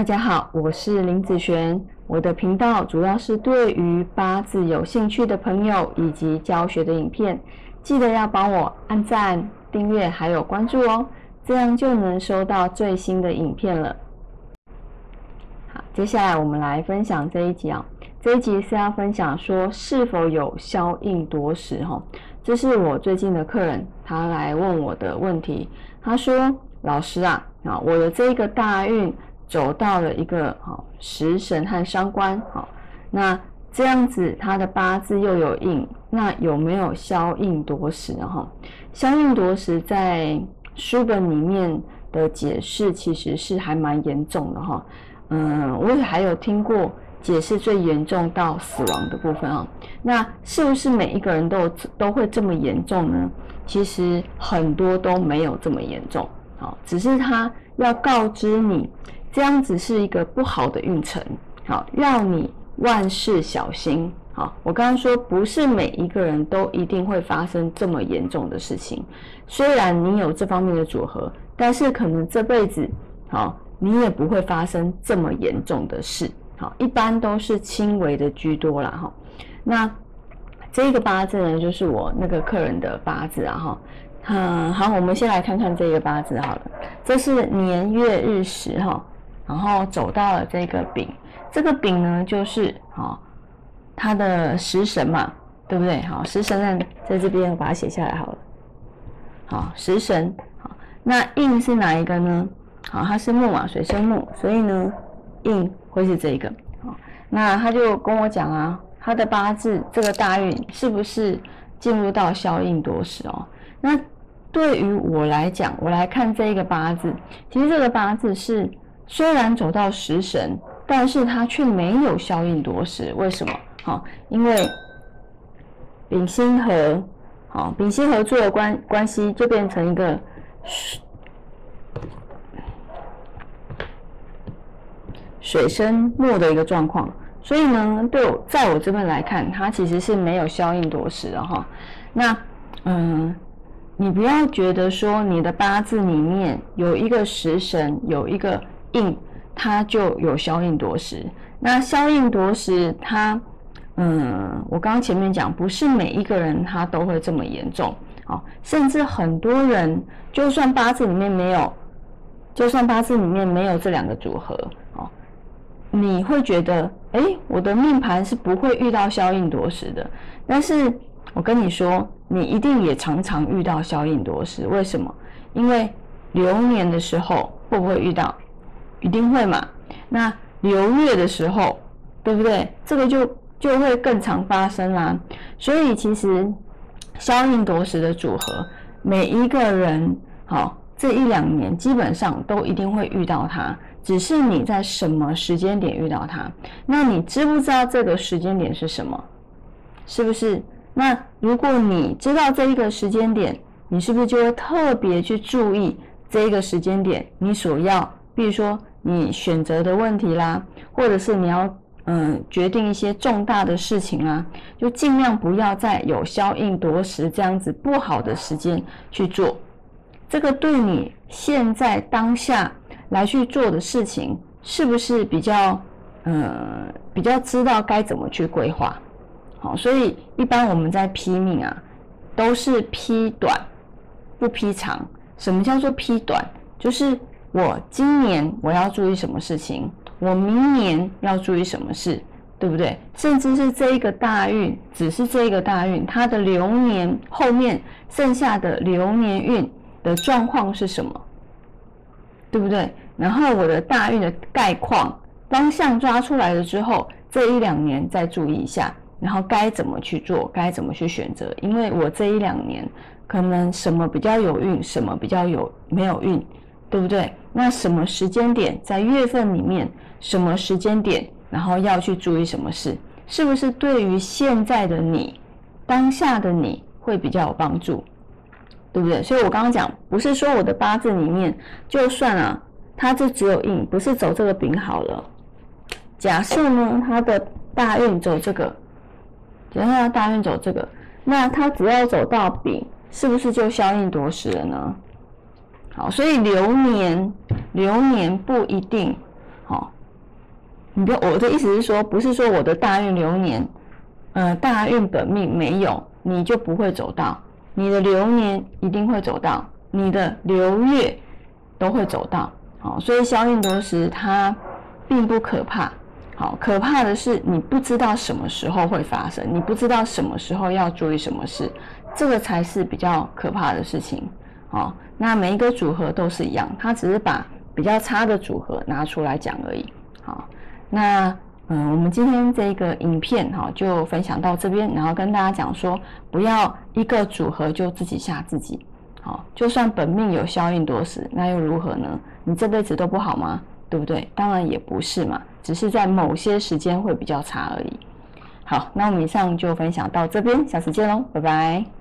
大家好，我是林子璇。我的频道主要是对于八字有兴趣的朋友以及教学的影片，记得要帮我按赞、订阅还有关注哦，这样就能收到最新的影片了。好，接下来我们来分享这一集啊。这一集是要分享说是否有消印夺食哈，这是我最近的客人他来问我的问题。他说：“老师啊，啊，我的这个大运。”走到了一个好食神和伤官，好，那这样子他的八字又有印，那有没有消印夺食？哈，消印夺食在书本里面的解释其实是还蛮严重的哈。嗯，我也还有听过解释最严重到死亡的部分啊。那是不是每一个人都都会这么严重呢？其实很多都没有这么严重，好，只是他要告知你。这样子是一个不好的运程，好，让你万事小心。好，我刚刚说不是每一个人都一定会发生这么严重的事情，虽然你有这方面的组合，但是可能这辈子，好，你也不会发生这么严重的事。好，一般都是轻微的居多啦。哈。那这个八字呢，就是我那个客人的八字啊，哈。嗯，好，我们先来看看这个八字好了，这是年月日时哈。然后走到了这个丙，这个丙呢就是啊，他的食神嘛，对不对？好，食神呢在这边，我把它写下来好了。好，食神，好，那印是哪一个呢？好，它是木嘛，水生木，所以呢，印会是这个。好，那他就跟我讲啊，他的八字这个大运是不是进入到消印多时哦？那对于我来讲，我来看这一个八字，其实这个八字是。虽然走到食神，但是他却没有消印夺食，为什么？好，因为丙辛合，好，丙辛合作的关关系就变成一个水水生木的一个状况，所以呢，对我在我这边来看，它其实是没有消印夺食的哈。那嗯，你不要觉得说你的八字里面有一个食神，有一个。印它就有消印夺食，那消印夺食，它，嗯，我刚刚前面讲，不是每一个人他都会这么严重，哦，甚至很多人，就算八字里面没有，就算八字里面没有这两个组合，哦，你会觉得，哎，我的命盘是不会遇到消印夺食的，但是我跟你说，你一定也常常遇到消印夺食，为什么？因为流年的时候会不会遇到？一定会嘛？那流月的时候，对不对？这个就就会更常发生啦。所以其实消印夺食的组合，每一个人好这一两年基本上都一定会遇到它，只是你在什么时间点遇到它。那你知不知道这个时间点是什么？是不是？那如果你知道这一个时间点，你是不是就会特别去注意这一个时间点？你所要，比如说。你选择的问题啦，或者是你要嗯决定一些重大的事情啊，就尽量不要在有消应夺食这样子不好的时间去做。这个对你现在当下来去做的事情，是不是比较嗯比较知道该怎么去规划？好，所以一般我们在批命啊，都是批短不批长。什么叫做批短？就是。我今年我要注意什么事情？我明年要注意什么事？对不对？甚至是这一个大运，只是这一个大运，它的流年后面剩下的流年运的状况是什么？对不对？然后我的大运的概况方向抓出来了之后，这一两年再注意一下，然后该怎么去做，该怎么去选择？因为我这一两年可能什么比较有运，什么比较有没有运。对不对？那什么时间点在月份里面？什么时间点，然后要去注意什么事？是不是对于现在的你，当下的你会比较有帮助？对不对？所以我刚刚讲，不是说我的八字里面，就算啊，它就只有印，不是走这个丙好了。假设呢，他的大运走这个，假设他大运走这个，那他只要走到丙，是不是就消印夺食了呢？好，所以流年流年不一定，好你的我的意思是说，不是说我的大运流年，呃，大运本命没有，你就不会走到。你的流年一定会走到，你的流月都会走到。好，所以消印夺食它并不可怕。好，可怕的是你不知道什么时候会发生，你不知道什么时候要注意什么事，这个才是比较可怕的事情。好，那每一个组合都是一样，它只是把比较差的组合拿出来讲而已。好，那嗯，我们今天这个影片哈就分享到这边，然后跟大家讲说，不要一个组合就自己吓自己。好，就算本命有消运多时，那又如何呢？你这辈子都不好吗？对不对？当然也不是嘛，只是在某些时间会比较差而已。好，那我们以上就分享到这边，下次见喽，拜拜。